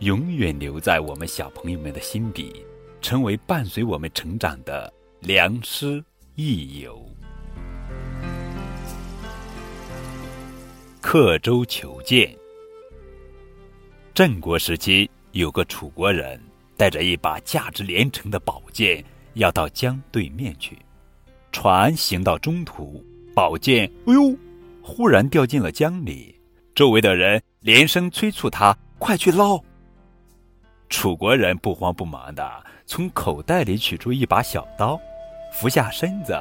永远留在我们小朋友们的心底，成为伴随我们成长的良师益友。刻舟求剑。战国时期，有个楚国人带着一把价值连城的宝剑，要到江对面去。船行到中途，宝剑“哎呦”，忽然掉进了江里。周围的人连声催促他快去捞。楚国人不慌不忙的从口袋里取出一把小刀，俯下身子，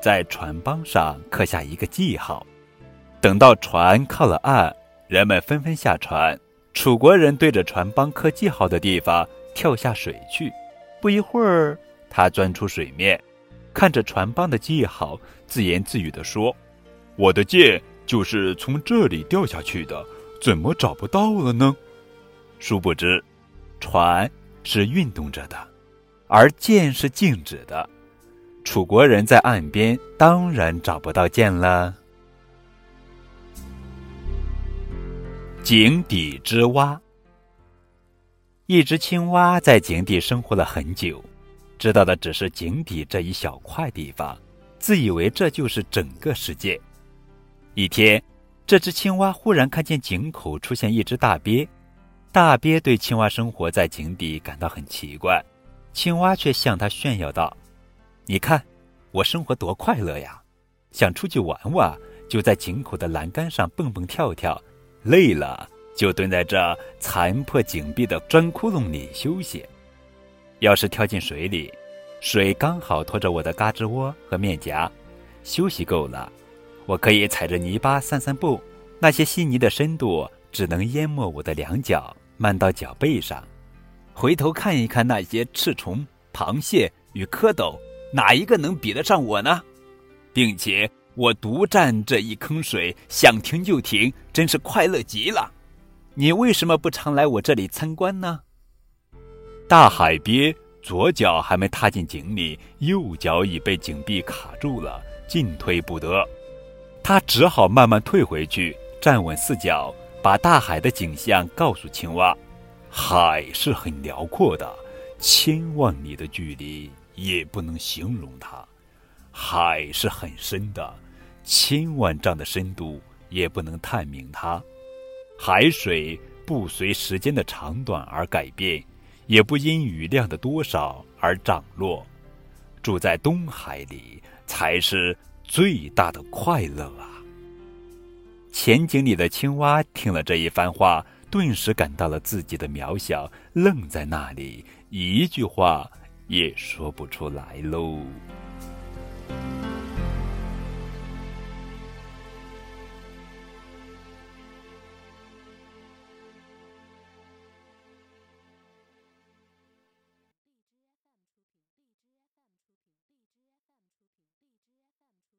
在船帮上刻下一个记号。等到船靠了岸，人们纷纷下船。楚国人对着船帮刻记号的地方跳下水去。不一会儿，他钻出水面，看着船帮的记号，自言自语地说：“我的剑就是从这里掉下去的，怎么找不到了呢？”殊不知。船是运动着的，而剑是静止的。楚国人在岸边当然找不到剑了。井底之蛙。一只青蛙在井底生活了很久，知道的只是井底这一小块地方，自以为这就是整个世界。一天，这只青蛙忽然看见井口出现一只大鳖。大鳖对青蛙生活在井底感到很奇怪，青蛙却向他炫耀道：“你看，我生活多快乐呀！想出去玩玩，就在井口的栏杆上蹦蹦跳跳；累了，就蹲在这残破井壁的砖窟窿里休息。要是跳进水里，水刚好托着我的嘎吱窝和面颊，休息够了，我可以踩着泥巴散散步。那些稀泥的深度只能淹没我的两脚。”漫到脚背上，回头看一看那些赤虫、螃蟹与蝌蚪，哪一个能比得上我呢？并且我独占这一坑水，想停就停，真是快乐极了。你为什么不常来我这里参观呢？大海鳖左脚还没踏进井里，右脚已被井壁卡住了，进退不得。他只好慢慢退回去，站稳四脚。把大海的景象告诉青蛙，海是很辽阔的，千万里的距离也不能形容它；海是很深的，千万丈的深度也不能探明它。海水不随时间的长短而改变，也不因雨量的多少而涨落。住在东海里才是最大的快乐啊！前井里的青蛙听了这一番话，顿时感到了自己的渺小，愣在那里，一句话也说不出来喽。